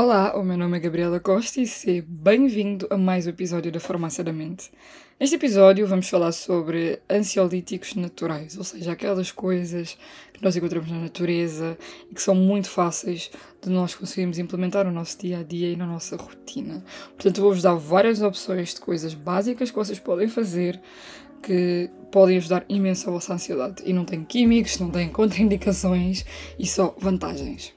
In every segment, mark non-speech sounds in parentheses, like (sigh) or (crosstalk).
Olá, o meu nome é Gabriela Costa e seja bem-vindo a mais um episódio da Farmácia da Mente. Neste episódio vamos falar sobre ansiolíticos naturais, ou seja, aquelas coisas que nós encontramos na natureza e que são muito fáceis de nós conseguirmos implementar no nosso dia a dia e na nossa rotina. Portanto, vou-vos dar várias opções de coisas básicas que vocês podem fazer que podem ajudar imenso a vossa ansiedade. E não tem químicos, não tem (laughs) contraindicações e só vantagens.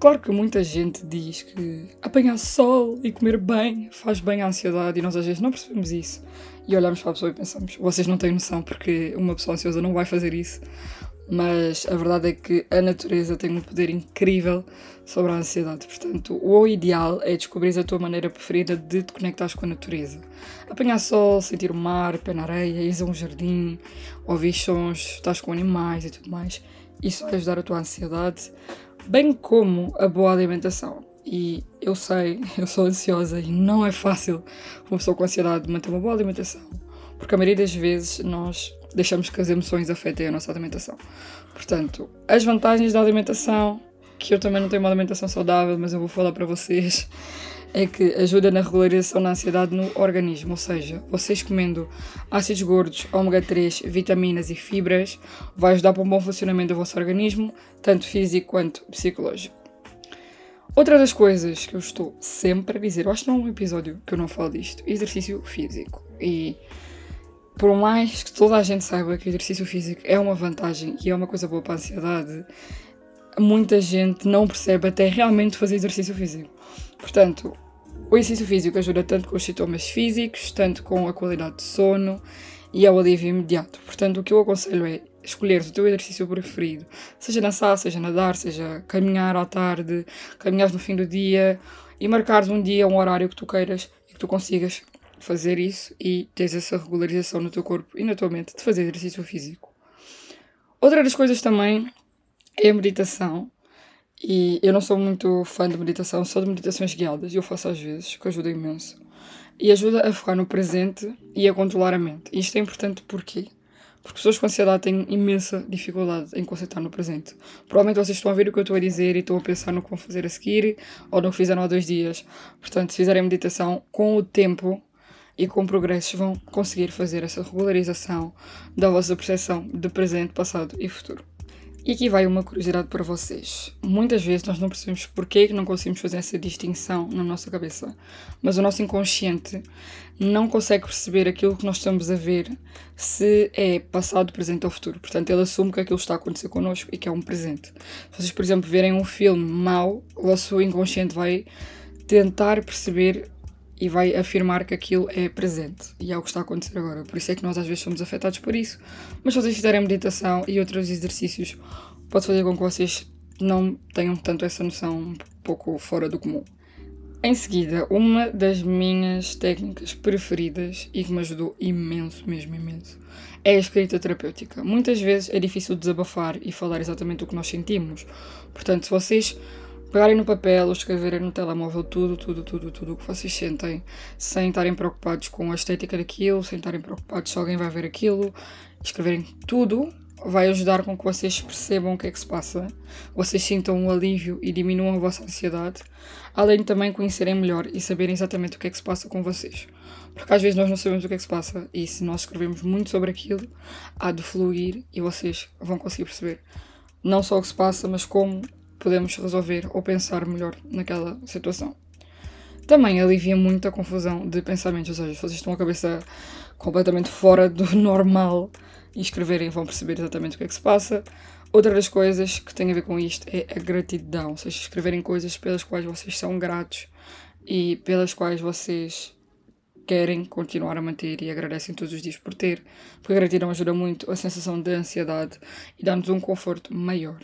Claro que muita gente diz que apanhar sol e comer bem faz bem à ansiedade e nós às vezes não percebemos isso. E olhamos para a pessoa e pensamos, vocês não têm noção porque uma pessoa ansiosa não vai fazer isso. Mas a verdade é que a natureza tem um poder incrível sobre a ansiedade. Portanto, o ideal é descobrir a tua maneira preferida de te conectares com a natureza. Apanhar sol, sentir o mar, pé na areia, ir a um jardim, ouvir sons, estás com animais e tudo mais. Isso vai ajudar a tua ansiedade bem como a boa alimentação. E eu sei, (laughs) eu sou ansiosa e não é fácil uma pessoa com ansiedade manter uma boa alimentação, porque a maioria das vezes nós deixamos que as emoções afetem a nossa alimentação. Portanto, as vantagens da alimentação, que eu também não tenho uma alimentação saudável, mas eu vou falar para vocês, é que ajuda na regularização da ansiedade no organismo, ou seja, vocês comendo ácidos gordos, ômega 3, vitaminas e fibras, vai ajudar para um bom funcionamento do vosso organismo, tanto físico quanto psicológico. Outra das coisas que eu estou sempre a dizer, eu acho que não há um episódio que eu não falo disto, exercício físico. E por mais que toda a gente saiba que o exercício físico é uma vantagem e é uma coisa boa para a ansiedade, muita gente não percebe até realmente fazer exercício físico. Portanto, o exercício físico ajuda tanto com os sintomas físicos, tanto com a qualidade de sono e ao alívio imediato. Portanto, o que eu aconselho é escolheres o teu exercício preferido, seja dançar, seja nadar, seja caminhar à tarde, caminhar no fim do dia e marcares um dia, um horário que tu queiras e que tu consigas fazer isso e tens essa regularização no teu corpo e na tua mente de fazer exercício físico. Outra das coisas também é a meditação. E eu não sou muito fã de meditação, sou de meditações guiadas, e eu faço às vezes, que ajuda imenso. E ajuda a focar no presente e a controlar a mente. E isto é importante porquê? Porque pessoas com ansiedade têm imensa dificuldade em concentrar no presente. Provavelmente vocês estão a ver o que eu estou a dizer e estão a pensar no que vão fazer a seguir ou que fizeram há dois dias. Portanto, se fizerem meditação, com o tempo e com progressos, vão conseguir fazer essa regularização da vossa percepção de presente, passado e futuro. E aqui vai uma curiosidade para vocês. Muitas vezes nós não percebemos porquê que não conseguimos fazer essa distinção na nossa cabeça, mas o nosso inconsciente não consegue perceber aquilo que nós estamos a ver se é passado, presente ou futuro. Portanto, ele assume que aquilo está a acontecer connosco e que é um presente. Se vocês, por exemplo, verem um filme mau, o vosso inconsciente vai tentar perceber e vai afirmar que aquilo é presente e é o que está a acontecer agora. Por isso é que nós às vezes somos afetados por isso. Mas se vocês fizerem meditação e outros exercícios, pode fazer com que vocês não tenham tanto essa noção um pouco fora do comum. Em seguida, uma das minhas técnicas preferidas e que me ajudou imenso, mesmo imenso, é a escrita terapêutica. Muitas vezes é difícil desabafar e falar exatamente o que nós sentimos. Portanto, se vocês pegarem no papel ou escreverem no telemóvel tudo, tudo, tudo, tudo o que vocês sentem, sem estarem preocupados com a estética daquilo, sem estarem preocupados se alguém vai ver aquilo, escreverem tudo, vai ajudar com que vocês percebam o que é que se passa, vocês sintam um alívio e diminuam a vossa ansiedade, além de também conhecerem melhor e saberem exatamente o que é que se passa com vocês. Porque às vezes nós não sabemos o que é que se passa e se nós escrevemos muito sobre aquilo, há de fluir e vocês vão conseguir perceber não só o que se passa, mas como podemos resolver ou pensar melhor naquela situação. Também alivia muito a confusão de pensamentos, ou seja, se vocês estão a cabeça completamente fora do (laughs) normal e escreverem vão perceber exatamente o que é que se passa. Outra das coisas que tem a ver com isto é a gratidão, ou seja, escreverem coisas pelas quais vocês são gratos e pelas quais vocês querem continuar a manter e agradecem todos os dias por ter, porque a gratidão ajuda muito a sensação de ansiedade e dá-nos um conforto maior.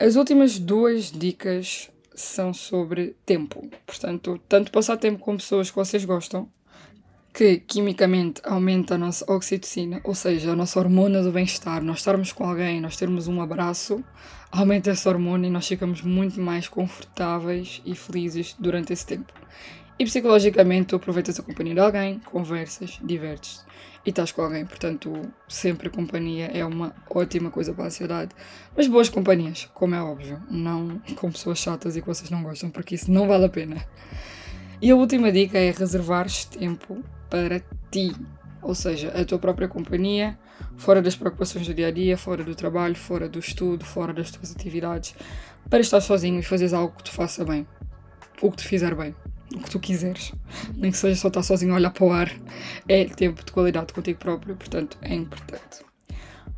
As últimas duas dicas são sobre tempo. Portanto, tanto passar tempo com pessoas que vocês gostam, que quimicamente aumenta a nossa oxitocina, ou seja, a nossa hormona do bem-estar. Nós estarmos com alguém, nós termos um abraço, aumenta essa hormona e nós ficamos muito mais confortáveis e felizes durante esse tempo. E psicologicamente, tu aproveitas a companhia de alguém, conversas, divertes e estás com alguém. Portanto, sempre a companhia é uma ótima coisa para a ansiedade. Mas boas companhias, como é óbvio. Não com pessoas chatas e que vocês não gostam, porque isso não vale a pena. E a última dica é reservares tempo para ti. Ou seja, a tua própria companhia, fora das preocupações do dia a dia, fora do trabalho, fora do estudo, fora das tuas atividades, para estar sozinho e fazeres algo que te faça bem. O que te fizer bem o que tu quiseres. Nem que seja só estar sozinho a olhar para o ar. É tempo de qualidade contigo próprio, portanto é importante.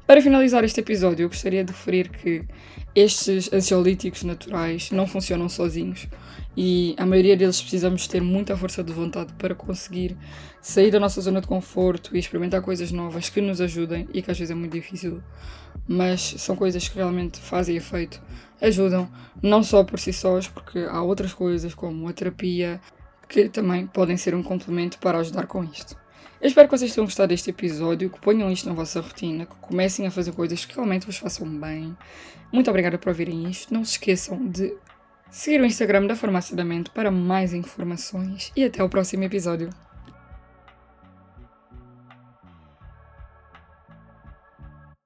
Para finalizar este episódio, eu gostaria de referir que estes ansiolíticos naturais não funcionam sozinhos e a maioria deles precisamos ter muita força de vontade para conseguir sair da nossa zona de conforto e experimentar coisas novas que nos ajudem e que às vezes é muito difícil, mas são coisas que realmente fazem efeito ajudam, não só por si sós, porque há outras coisas como a terapia que também podem ser um complemento para ajudar com isto. Eu espero que vocês tenham gostado deste episódio, que ponham isto na vossa rotina, que comecem a fazer coisas que realmente vos façam bem. Muito obrigada por ouvirem isto. Não se esqueçam de seguir o Instagram da Farmácia da Mente para mais informações e até o próximo episódio.